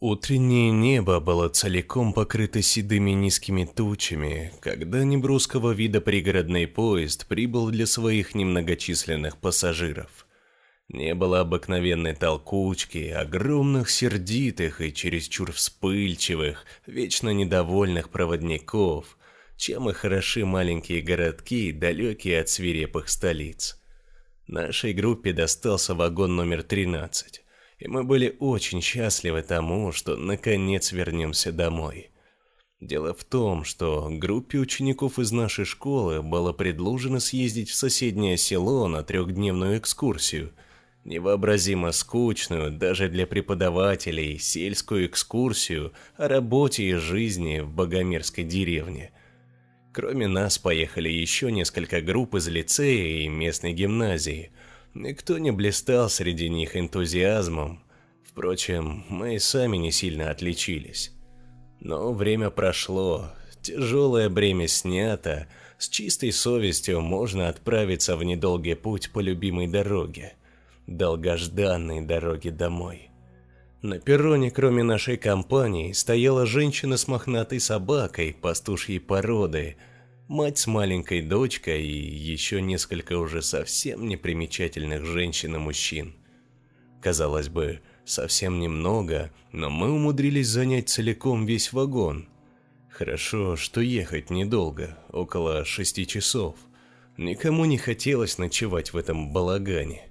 Утреннее небо было целиком покрыто седыми низкими тучами, когда небрусского вида пригородный поезд прибыл для своих немногочисленных пассажиров. Не было обыкновенной толкучки, огромных сердитых и чересчур вспыльчивых, вечно недовольных проводников, чем и хороши маленькие городки, далекие от свирепых столиц. Нашей группе достался вагон номер 13 и мы были очень счастливы тому, что наконец вернемся домой. Дело в том, что группе учеников из нашей школы было предложено съездить в соседнее село на трехдневную экскурсию, невообразимо скучную даже для преподавателей сельскую экскурсию о работе и жизни в богомерзкой деревне. Кроме нас поехали еще несколько групп из лицея и местной гимназии – Никто не блистал среди них энтузиазмом. Впрочем, мы и сами не сильно отличились. Но время прошло, тяжелое бремя снято, с чистой совестью можно отправиться в недолгий путь по любимой дороге, долгожданной дороге домой. На перроне, кроме нашей компании, стояла женщина с мохнатой собакой пастушьей породы – мать с маленькой дочкой и еще несколько уже совсем непримечательных женщин и мужчин. Казалось бы, совсем немного, но мы умудрились занять целиком весь вагон. Хорошо, что ехать недолго, около шести часов. Никому не хотелось ночевать в этом балагане.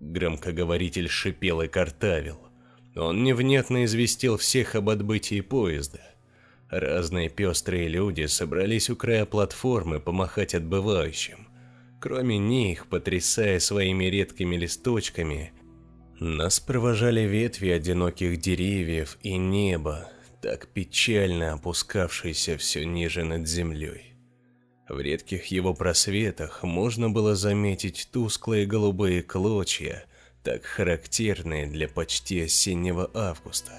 Громкоговоритель шипел и картавил. Он невнятно известил всех об отбытии поезда – Разные пестрые люди собрались у края платформы помахать отбывающим. Кроме них, потрясая своими редкими листочками, нас провожали ветви одиноких деревьев и небо, так печально опускавшееся все ниже над землей. В редких его просветах можно было заметить тусклые голубые клочья, так характерные для почти осеннего августа.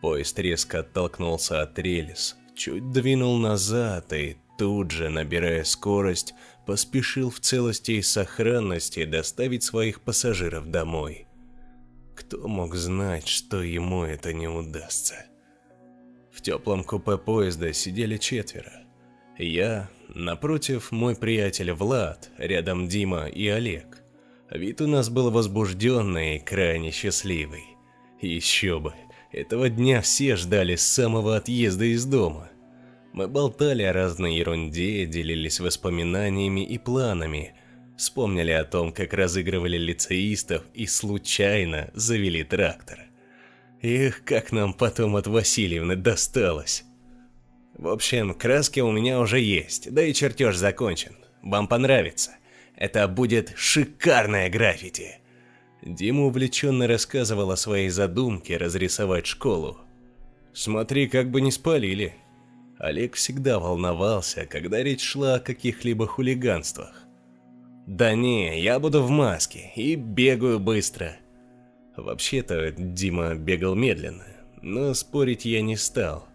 Поезд резко оттолкнулся от рельс, чуть двинул назад и тут же, набирая скорость, поспешил в целости и сохранности доставить своих пассажиров домой. Кто мог знать, что ему это не удастся? В теплом купе поезда сидели четверо. Я, напротив мой приятель Влад, рядом Дима и Олег. Вид у нас был возбужденный и крайне счастливый. Еще бы, этого дня все ждали самого отъезда из дома. Мы болтали о разной ерунде, делились воспоминаниями и планами, вспомнили о том, как разыгрывали лицеистов и случайно завели трактор. Эх, как нам потом от Васильевны досталось. В общем, краски у меня уже есть, да и чертеж закончен. Вам понравится. Это будет шикарное граффити. Дима увлеченно рассказывал о своей задумке разрисовать школу. «Смотри, как бы не спалили». Олег всегда волновался, когда речь шла о каких-либо хулиганствах. «Да не, я буду в маске и бегаю быстро». Вообще-то Дима бегал медленно, но спорить я не стал.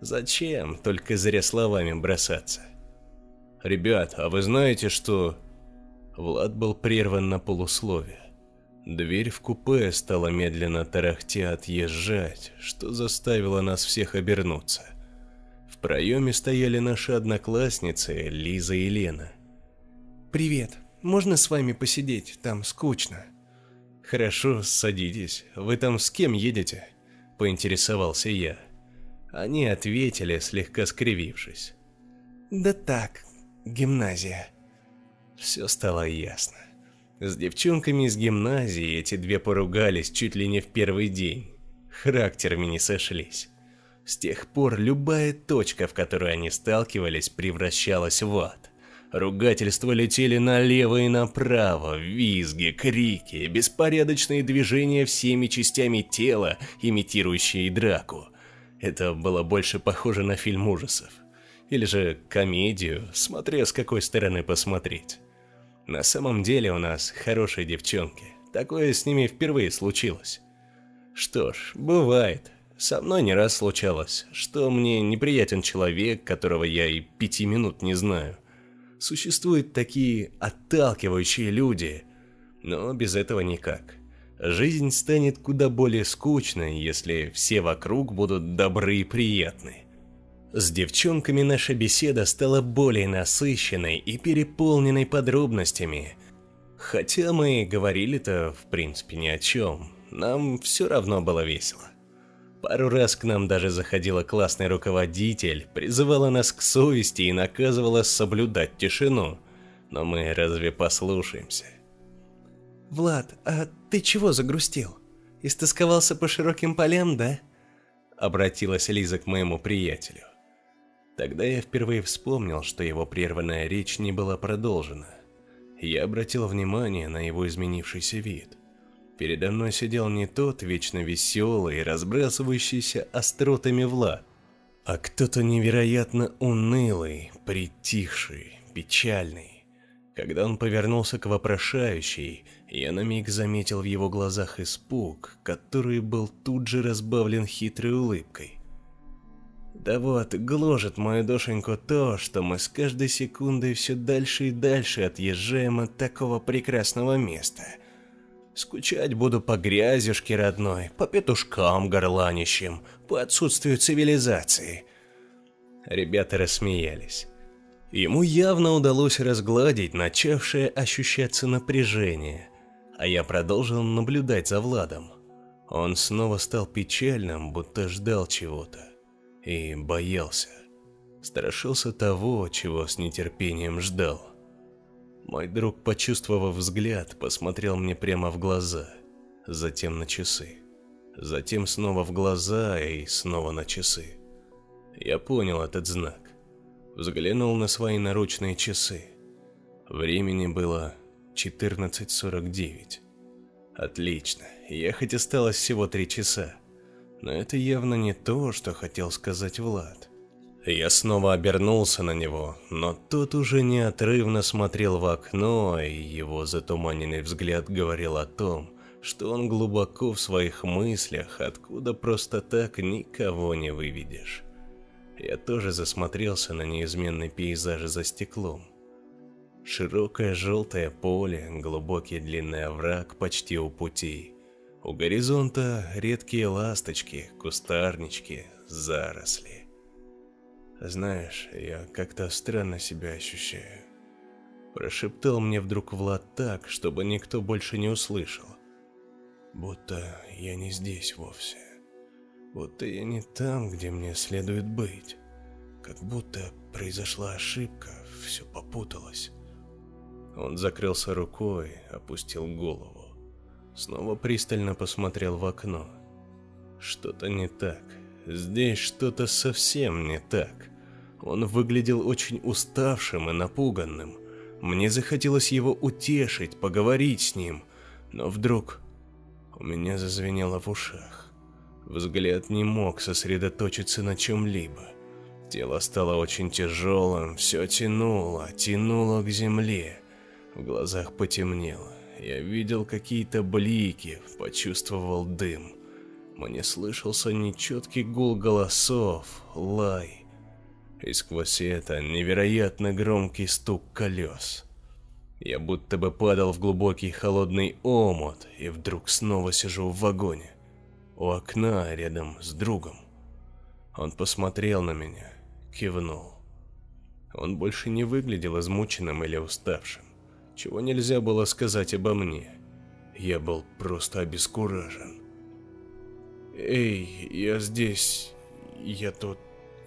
Зачем только зря словами бросаться? «Ребят, а вы знаете, что...» Влад был прерван на полусловие. Дверь в купе стала медленно тарахтя отъезжать, что заставило нас всех обернуться. В проеме стояли наши одноклассницы Лиза и Лена. «Привет, можно с вами посидеть? Там скучно». «Хорошо, садитесь. Вы там с кем едете?» – поинтересовался я. Они ответили, слегка скривившись. «Да так, гимназия». Все стало ясно. С девчонками из гимназии эти две поругались чуть ли не в первый день. Характерами не сошлись. С тех пор любая точка, в которой они сталкивались, превращалась в ад. Ругательства летели налево и направо, визги, крики, беспорядочные движения всеми частями тела, имитирующие драку. Это было больше похоже на фильм ужасов. Или же комедию, смотря с какой стороны посмотреть. На самом деле у нас хорошие девчонки. Такое с ними впервые случилось. Что ж, бывает. Со мной не раз случалось, что мне неприятен человек, которого я и пяти минут не знаю. Существуют такие отталкивающие люди, но без этого никак. Жизнь станет куда более скучной, если все вокруг будут добры и приятны. С девчонками наша беседа стала более насыщенной и переполненной подробностями. Хотя мы говорили-то, в принципе, ни о чем. Нам все равно было весело. Пару раз к нам даже заходила классный руководитель, призывала нас к совести и наказывала соблюдать тишину. Но мы разве послушаемся? «Влад, а ты чего загрустил? Истосковался по широким полям, да?» Обратилась Лиза к моему приятелю. Тогда я впервые вспомнил, что его прерванная речь не была продолжена. Я обратил внимание на его изменившийся вид. Передо мной сидел не тот вечно веселый и разбрасывающийся остротами Влад, а кто-то невероятно унылый, притихший, печальный. Когда он повернулся к вопрошающей, я на миг заметил в его глазах испуг, который был тут же разбавлен хитрой улыбкой. Да вот, гложет мою душеньку то, что мы с каждой секундой все дальше и дальше отъезжаем от такого прекрасного места. Скучать буду по грязюшке родной, по петушкам горланищем, по отсутствию цивилизации. Ребята рассмеялись. Ему явно удалось разгладить начавшее ощущаться напряжение – а я продолжил наблюдать за Владом. Он снова стал печальным, будто ждал чего-то. И боялся. Страшился того, чего с нетерпением ждал. Мой друг, почувствовав взгляд, посмотрел мне прямо в глаза, затем на часы. Затем снова в глаза и снова на часы. Я понял этот знак. Взглянул на свои наручные часы. Времени было 14.49. Отлично, ехать осталось всего три часа. Но это явно не то, что хотел сказать Влад. Я снова обернулся на него, но тот уже неотрывно смотрел в окно, и его затуманенный взгляд говорил о том, что он глубоко в своих мыслях, откуда просто так никого не выведешь. Я тоже засмотрелся на неизменный пейзаж за стеклом. Широкое желтое поле, глубокий длинный овраг почти у путей. У горизонта редкие ласточки, кустарнички, заросли. Знаешь, я как-то странно себя ощущаю. Прошептал мне вдруг Влад так, чтобы никто больше не услышал. Будто я не здесь вовсе. Будто я не там, где мне следует быть. Как будто произошла ошибка, все попуталось. Он закрылся рукой, опустил голову. Снова пристально посмотрел в окно. Что-то не так. Здесь что-то совсем не так. Он выглядел очень уставшим и напуганным. Мне захотелось его утешить, поговорить с ним. Но вдруг у меня зазвенело в ушах. Взгляд не мог сосредоточиться на чем-либо. Тело стало очень тяжелым, все тянуло, тянуло к земле. В глазах потемнело. Я видел какие-то блики, почувствовал дым. Мне слышался нечеткий гул голосов, лай. И сквозь это невероятно громкий стук колес. Я будто бы падал в глубокий холодный омут, и вдруг снова сижу в вагоне. У окна рядом с другом. Он посмотрел на меня, кивнул. Он больше не выглядел измученным или уставшим чего нельзя было сказать обо мне. Я был просто обескуражен. «Эй, я здесь... я тут...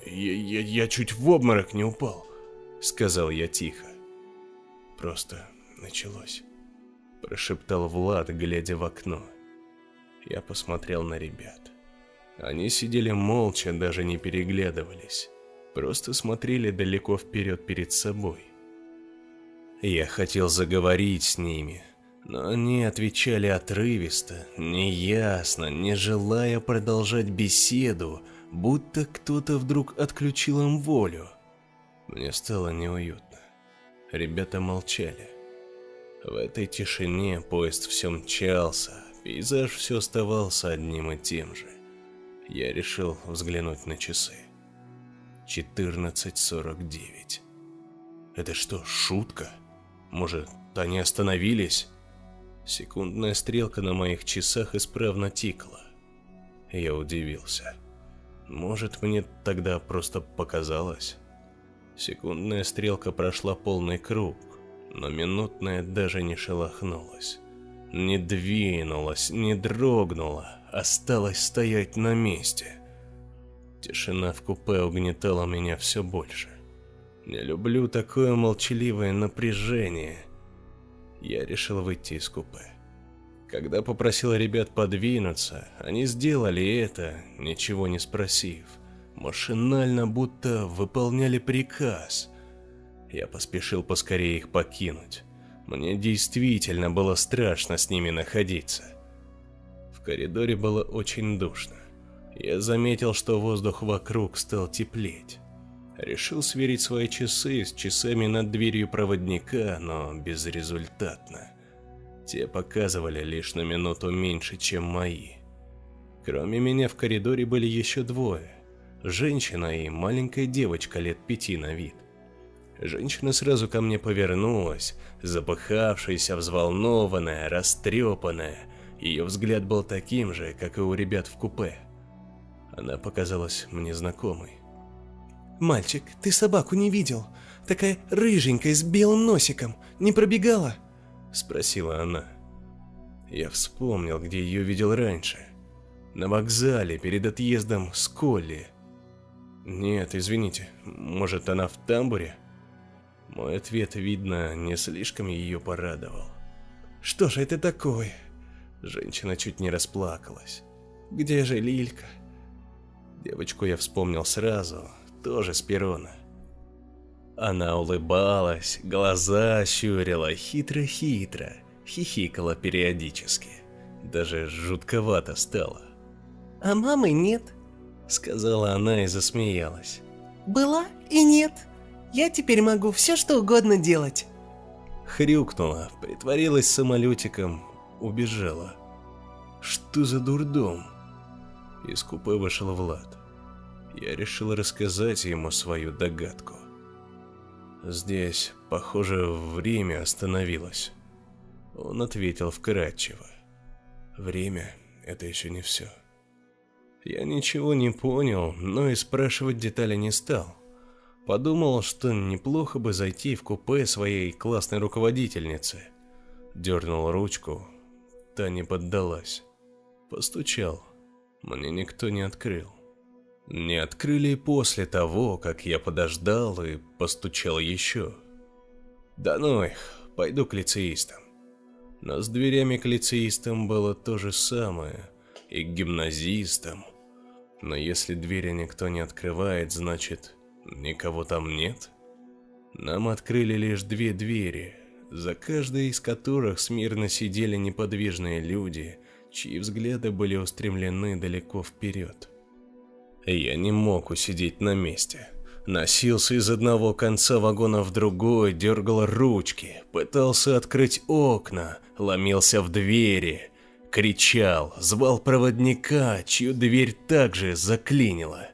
я, я, я чуть в обморок не упал», — сказал я тихо. «Просто началось», — прошептал Влад, глядя в окно. Я посмотрел на ребят. Они сидели молча, даже не переглядывались. Просто смотрели далеко вперед перед собой. Я хотел заговорить с ними, но они отвечали отрывисто, неясно, не желая продолжать беседу, будто кто-то вдруг отключил им волю. Мне стало неуютно. Ребята молчали. В этой тишине поезд все мчался, пейзаж все оставался одним и тем же. Я решил взглянуть на часы. 14.49. Это что, шутка? Может, они остановились? Секундная стрелка на моих часах исправно тикла. Я удивился. Может, мне тогда просто показалось? Секундная стрелка прошла полный круг, но минутная даже не шелохнулась. Не двинулась, не дрогнула, осталась стоять на месте. Тишина в купе угнетала меня все больше. Не люблю такое молчаливое напряжение. Я решил выйти из купе. Когда попросил ребят подвинуться, они сделали это, ничего не спросив. Машинально, будто выполняли приказ. Я поспешил поскорее их покинуть. Мне действительно было страшно с ними находиться. В коридоре было очень душно. Я заметил, что воздух вокруг стал теплеть. Решил сверить свои часы с часами над дверью проводника, но безрезультатно. Те показывали лишь на минуту меньше, чем мои. Кроме меня в коридоре были еще двое. Женщина и маленькая девочка лет пяти на вид. Женщина сразу ко мне повернулась, запыхавшаяся, взволнованная, растрепанная. Ее взгляд был таким же, как и у ребят в купе. Она показалась мне знакомой. «Мальчик, ты собаку не видел? Такая рыженькая, с белым носиком. Не пробегала?» Спросила она. Я вспомнил, где ее видел раньше. На вокзале, перед отъездом с Колли. Нет, извините, может она в тамбуре? Мой ответ, видно, не слишком ее порадовал. «Что же это такое?» Женщина чуть не расплакалась. «Где же Лилька?» Девочку я вспомнил сразу, тоже с перона. Она улыбалась, глаза щурила хитро-хитро, хихикала периодически. Даже жутковато стало. «А мамы нет», — сказала она и засмеялась. «Была и нет. Я теперь могу все что угодно делать». Хрюкнула, притворилась самолетиком, убежала. Что за дурдом? Из купе вышел Влад. Я решил рассказать ему свою догадку. Здесь, похоже, время остановилось. Он ответил вкратчиво. Время – это еще не все. Я ничего не понял, но и спрашивать детали не стал. Подумал, что неплохо бы зайти в купе своей классной руководительницы. Дернул ручку, та не поддалась. Постучал, мне никто не открыл. Не открыли после того, как я подождал и постучал еще. Да ну их, пойду к лицеистам. Но с дверями к лицеистам было то же самое, и к гимназистам. Но если двери никто не открывает, значит, никого там нет? Нам открыли лишь две двери, за каждой из которых смирно сидели неподвижные люди, чьи взгляды были устремлены далеко вперед. Я не мог усидеть на месте. Носился из одного конца вагона в другой, дергал ручки, пытался открыть окна, ломился в двери, кричал, звал проводника, чью дверь также заклинило.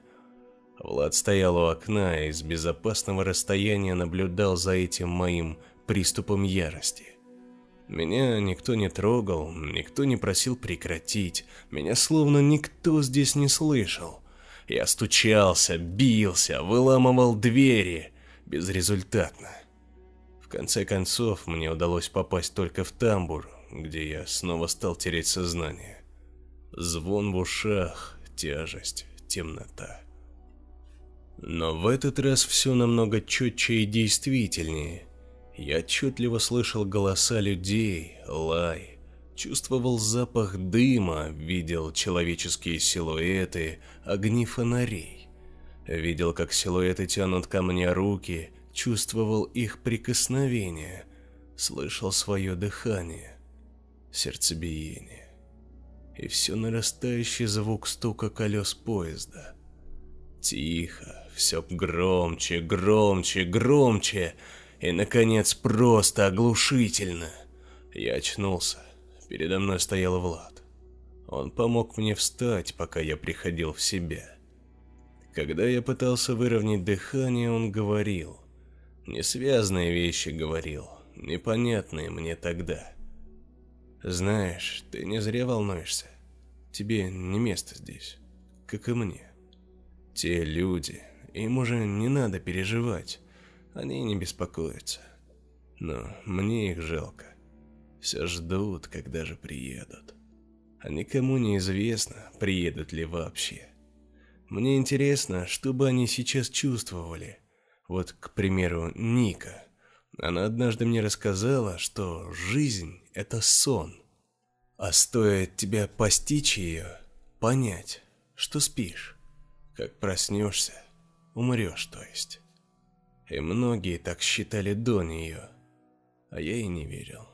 Влад стоял у окна и с безопасного расстояния наблюдал за этим моим приступом ярости. Меня никто не трогал, никто не просил прекратить, меня словно никто здесь не слышал. Я стучался, бился, выламывал двери. Безрезультатно. В конце концов, мне удалось попасть только в тамбур, где я снова стал терять сознание. Звон в ушах, тяжесть, темнота. Но в этот раз все намного четче и действительнее. Я отчетливо слышал голоса людей, лай, Чувствовал запах дыма, видел человеческие силуэты, огни фонарей. Видел, как силуэты тянут ко мне руки, чувствовал их прикосновение, слышал свое дыхание, сердцебиение. И все нарастающий звук стука колес поезда. Тихо, все громче, громче, громче, и, наконец, просто оглушительно. Я очнулся. Передо мной стоял Влад. Он помог мне встать, пока я приходил в себя. Когда я пытался выровнять дыхание, он говорил. Несвязные вещи говорил, непонятные мне тогда. Знаешь, ты не зря волнуешься. Тебе не место здесь, как и мне. Те люди, им уже не надо переживать, они не беспокоятся. Но мне их жалко. Все ждут, когда же приедут. А никому не известно, приедут ли вообще. Мне интересно, что бы они сейчас чувствовали. Вот, к примеру, Ника. Она однажды мне рассказала, что жизнь – это сон. А стоит тебя постичь ее, понять, что спишь. Как проснешься, умрешь, то есть. И многие так считали до нее, а я и не верил.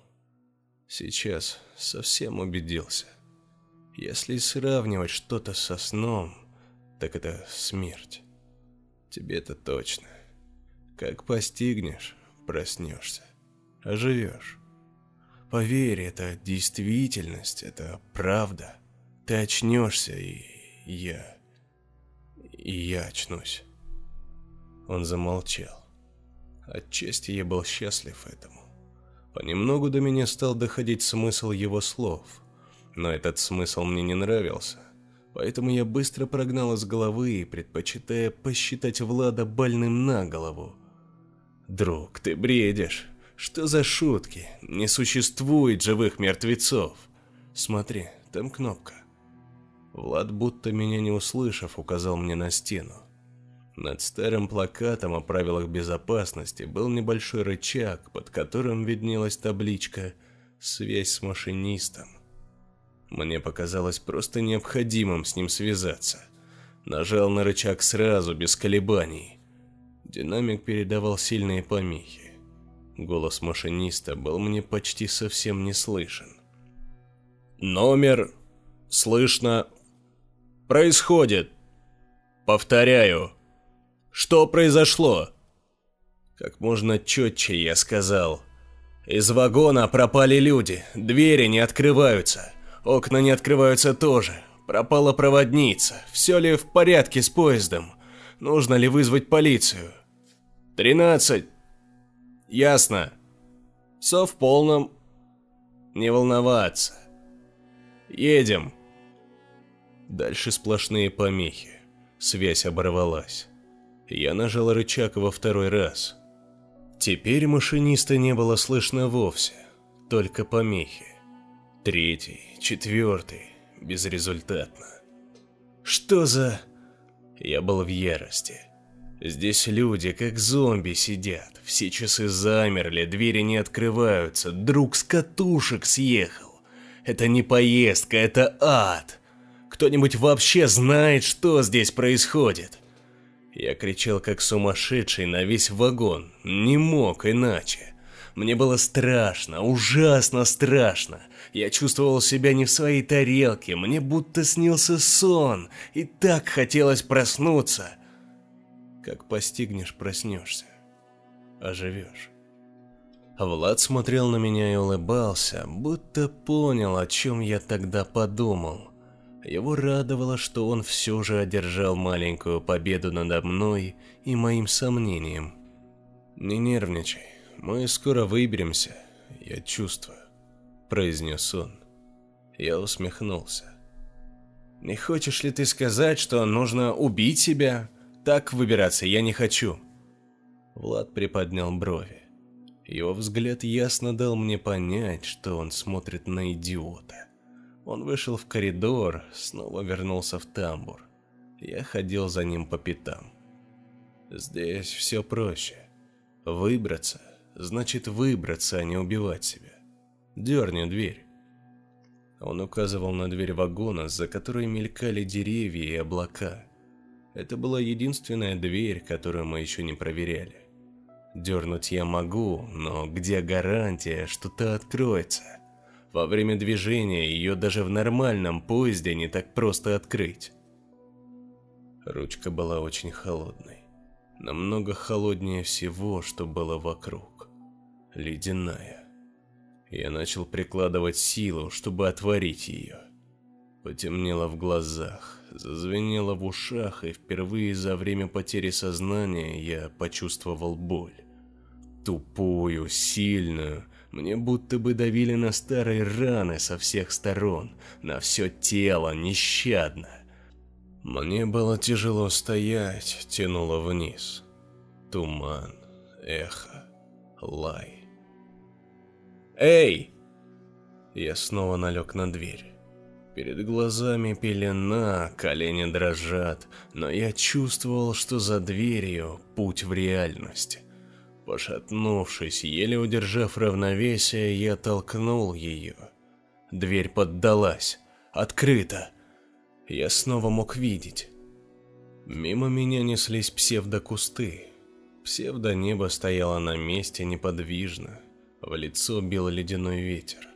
Сейчас совсем убедился. Если сравнивать что-то со сном, так это смерть. Тебе-то точно. Как постигнешь, проснешься, оживешь. Поверь, это действительность, это правда. Ты очнешься, и я... И я очнусь. Он замолчал. Отчасти я был счастлив этому. Понемногу до меня стал доходить смысл его слов, но этот смысл мне не нравился, поэтому я быстро прогнал из головы, предпочитая посчитать Влада больным на голову. «Друг, ты бредишь. Что за шутки? Не существует живых мертвецов. Смотри, там кнопка». Влад, будто меня не услышав, указал мне на стену. Над старым плакатом о правилах безопасности был небольшой рычаг, под которым виднелась табличка «Связь с машинистом». Мне показалось просто необходимым с ним связаться. Нажал на рычаг сразу, без колебаний. Динамик передавал сильные помехи. Голос машиниста был мне почти совсем не слышен. «Номер... слышно... происходит. Повторяю...» Что произошло?» Как можно четче я сказал. «Из вагона пропали люди, двери не открываются, окна не открываются тоже, пропала проводница, все ли в порядке с поездом, нужно ли вызвать полицию?» «Тринадцать!» «Ясно. Все в полном...» «Не волноваться. Едем!» Дальше сплошные помехи. Связь оборвалась. Я нажал рычаг во второй раз. Теперь машиниста не было слышно вовсе, только помехи. Третий, четвертый, безрезультатно. Что за... Я был в ярости. Здесь люди, как зомби, сидят. Все часы замерли, двери не открываются. Друг с катушек съехал. Это не поездка, это ад. Кто-нибудь вообще знает, что здесь происходит? Я кричал как сумасшедший на весь вагон, не мог иначе. Мне было страшно, ужасно страшно. Я чувствовал себя не в своей тарелке, мне будто снился сон, и так хотелось проснуться. Как постигнешь, проснешься, оживешь. Влад смотрел на меня и улыбался, будто понял, о чем я тогда подумал. Его радовало, что он все же одержал маленькую победу надо мной и моим сомнением. «Не нервничай, мы скоро выберемся, я чувствую», – произнес он. Я усмехнулся. «Не хочешь ли ты сказать, что нужно убить себя? Так выбираться я не хочу». Влад приподнял брови. Его взгляд ясно дал мне понять, что он смотрит на идиота. Он вышел в коридор, снова вернулся в тамбур. Я ходил за ним по пятам. Здесь все проще. Выбраться значит выбраться, а не убивать себя. Дерни дверь. Он указывал на дверь вагона, за которой мелькали деревья и облака. Это была единственная дверь, которую мы еще не проверяли. Дернуть я могу, но где гарантия, что та откроется? Во время движения ее даже в нормальном поезде не так просто открыть. Ручка была очень холодной. Намного холоднее всего, что было вокруг. Ледяная. Я начал прикладывать силу, чтобы отворить ее. Потемнело в глазах, зазвенело в ушах, и впервые за время потери сознания я почувствовал боль. Тупую, сильную, Мне будто бы давили на старые раны со всех сторон, на все тело нещадно. Мне было тяжело стоять, тянуло вниз. Туман, эхо, лай. «Эй!» Я снова налег на дверь. Перед глазами пелена, колени дрожат, но я чувствовал, что за дверью путь в реальность. Пошатнувшись, еле удержав равновесие, я толкнул ее. Дверь поддалась. Открыто. Я снова мог видеть. Мимо меня неслись псевдокусты. Псевдонебо стояло на месте неподвижно. В лицо бил ледяной ветер.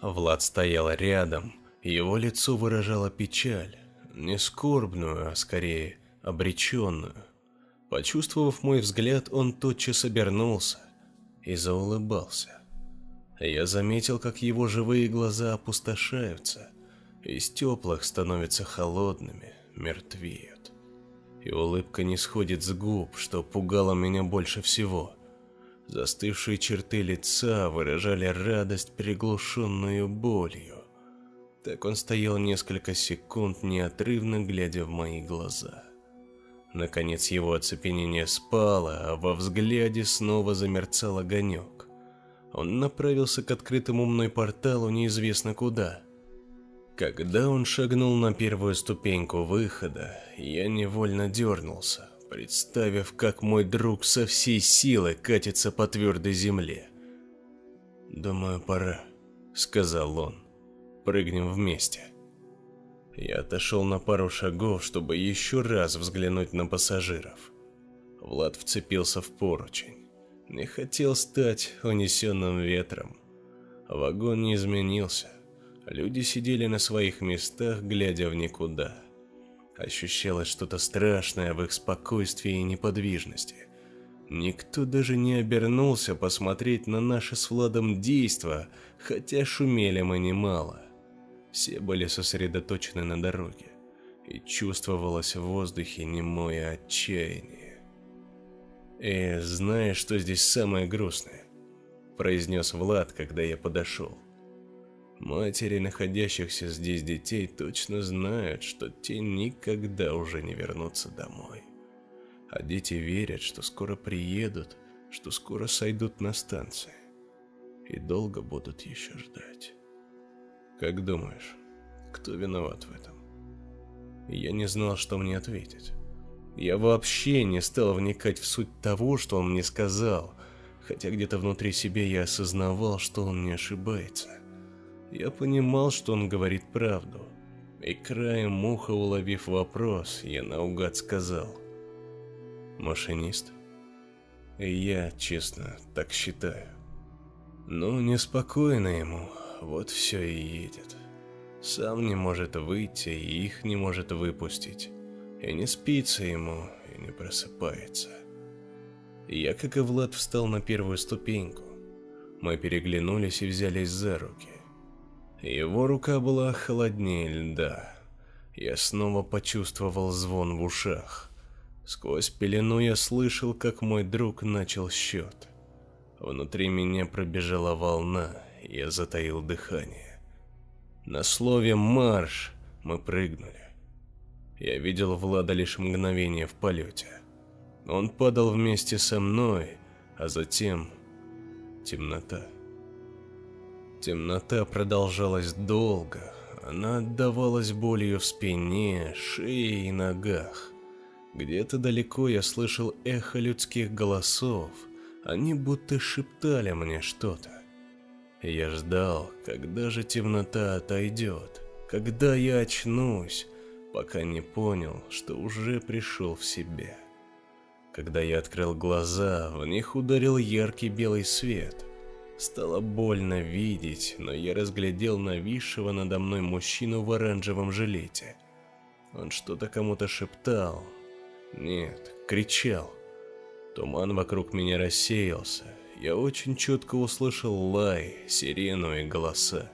Влад стоял рядом, его лицо выражало печаль, не скорбную, а скорее обреченную. Почувствовав мой взгляд, он тотчас обернулся и заулыбался. Я заметил, как его живые глаза опустошаются, из теплых становятся холодными, мертвеют. И улыбка не сходит с губ, что пугало меня больше всего. Застывшие черты лица выражали радость, приглушенную болью. Так он стоял несколько секунд, неотрывно глядя в мои глаза. Наконец его оцепенение спало, а во взгляде снова замерцал огонек. Он направился к открытому мной порталу неизвестно куда. Когда он шагнул на первую ступеньку выхода, я невольно дернулся, представив, как мой друг со всей силы катится по твердой земле. «Думаю, пора», — сказал он прыгнем вместе. Я отошел на пару шагов, чтобы еще раз взглянуть на пассажиров. Влад вцепился в поручень. Не хотел стать унесенным ветром. Вагон не изменился. Люди сидели на своих местах, глядя в никуда. Ощущалось что-то страшное в их спокойствии и неподвижности. Никто даже не обернулся посмотреть на наши с Владом действа, хотя шумели мы немало. Все были сосредоточены на дороге, и чувствовалось в воздухе немое отчаяние. «И знаешь, что здесь самое грустное?» – произнес Влад, когда я подошел. Матери находящихся здесь детей точно знают, что те никогда уже не вернутся домой. А дети верят, что скоро приедут, что скоро сойдут на станции. И долго будут еще ждать. Как думаешь, кто виноват в этом? Я не знал, что мне ответить. Я вообще не стал вникать в суть того, что он мне сказал, хотя где-то внутри себя я осознавал, что он не ошибается. Я понимал, что он говорит правду, и краем уха уловив вопрос, я наугад сказал. «Машинист?» Я, честно, так считаю. Но неспокойно ему, вот все и едет. Сам не может выйти и их не может выпустить. И не спится ему, и не просыпается. Я, как и Влад, встал на первую ступеньку. Мы переглянулись и взялись за руки. Его рука была холоднее льда. Я снова почувствовал звон в ушах. Сквозь пелену я слышал, как мой друг начал счет. Внутри меня пробежала волна, я затаил дыхание. На слове «марш» мы прыгнули. Я видел Влада лишь мгновение в полете. Он падал вместе со мной, а затем темнота. Темнота продолжалась долго, она отдавалась болью в спине, шее и ногах. Где-то далеко я слышал эхо людских голосов, они будто шептали мне что-то. Я ждал, когда же темнота отойдет, когда я очнусь, пока не понял, что уже пришел в себя. Когда я открыл глаза, в них ударил яркий белый свет. Стало больно видеть, но я разглядел нависшего надо мной мужчину в оранжевом жилете. Он что-то кому-то шептал. Нет, кричал. Туман вокруг меня рассеялся, я очень четко услышал лай, сирену и голоса.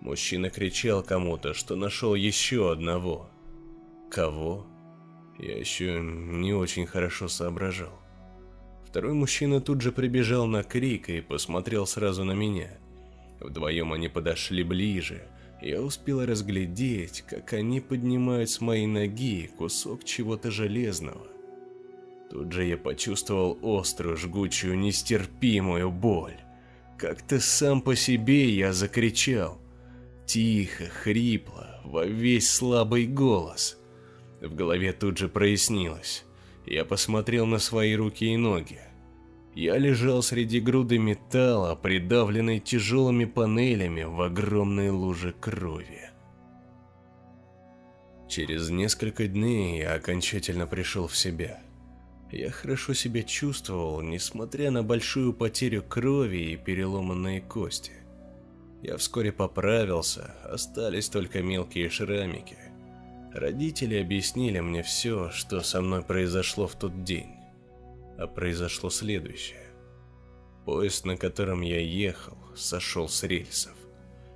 Мужчина кричал кому-то, что нашел еще одного. Кого? Я еще не очень хорошо соображал. Второй мужчина тут же прибежал на крик и посмотрел сразу на меня. Вдвоем они подошли ближе. Я успел разглядеть, как они поднимают с моей ноги кусок чего-то железного. Тут же я почувствовал острую, жгучую, нестерпимую боль. Как-то сам по себе я закричал. Тихо, хрипло, во весь слабый голос. В голове тут же прояснилось. Я посмотрел на свои руки и ноги. Я лежал среди груды металла, придавленной тяжелыми панелями в огромной луже крови. Через несколько дней я окончательно пришел в себя. Я хорошо себя чувствовал, несмотря на большую потерю крови и переломанные кости. Я вскоре поправился, остались только мелкие шрамики. Родители объяснили мне все, что со мной произошло в тот день. А произошло следующее. Поезд, на котором я ехал, сошел с рельсов.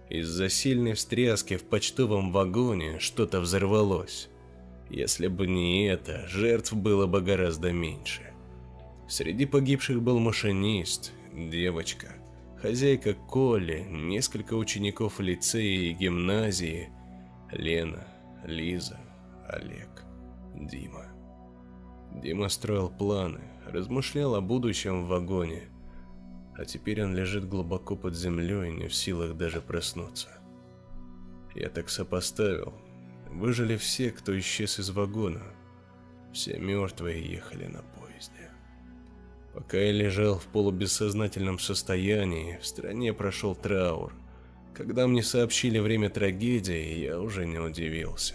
Из-за сильной встряски в почтовом вагоне что-то взорвалось. Если бы не это, жертв было бы гораздо меньше. Среди погибших был машинист, девочка, хозяйка Коли, несколько учеников лицея и гимназии, Лена, Лиза, Олег, Дима. Дима строил планы, размышлял о будущем в вагоне, а теперь он лежит глубоко под землей, не в силах даже проснуться. Я так сопоставил, Выжили все, кто исчез из вагона. Все мертвые ехали на поезде. Пока я лежал в полубессознательном состоянии, в стране прошел траур. Когда мне сообщили время трагедии, я уже не удивился.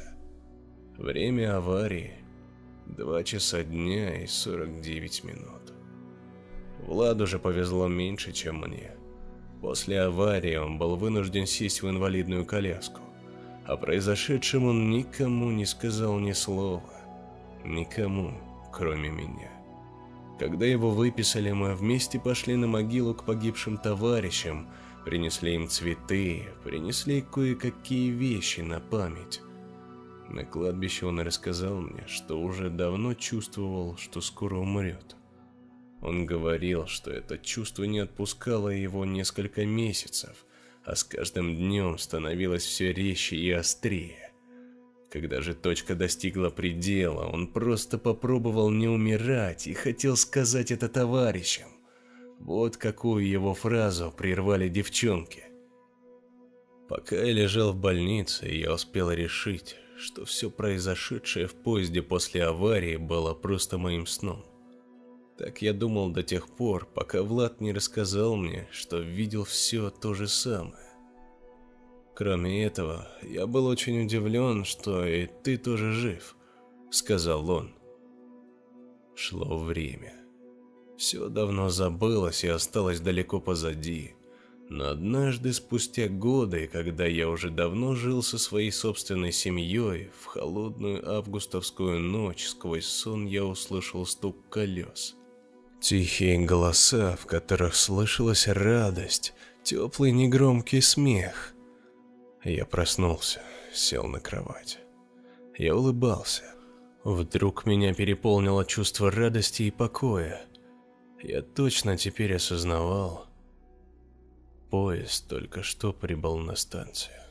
Время аварии – 2 часа дня и 49 минут. Владу же повезло меньше, чем мне. После аварии он был вынужден сесть в инвалидную коляску. О произошедшем он никому не сказал ни слова. Никому, кроме меня. Когда его выписали, мы вместе пошли на могилу к погибшим товарищам, принесли им цветы, принесли кое-какие вещи на память. На кладбище он рассказал мне, что уже давно чувствовал, что скоро умрет. Он говорил, что это чувство не отпускало его несколько месяцев, а с каждым днем становилось все резче и острее. Когда же точка достигла предела, он просто попробовал не умирать и хотел сказать это товарищам. Вот какую его фразу прервали девчонки. Пока я лежал в больнице, я успел решить, что все произошедшее в поезде после аварии было просто моим сном. Так я думал до тех пор, пока Влад не рассказал мне, что видел все то же самое. Кроме этого, я был очень удивлен, что и ты тоже жив, сказал он. Шло время. Все давно забылось и осталось далеко позади. Но однажды, спустя годы, когда я уже давно жил со своей собственной семьей, в холодную августовскую ночь сквозь сон я услышал стук колес. Тихие голоса, в которых слышалась радость, теплый негромкий смех. Я проснулся, сел на кровать. Я улыбался. Вдруг меня переполнило чувство радости и покоя. Я точно теперь осознавал, поезд только что прибыл на станцию.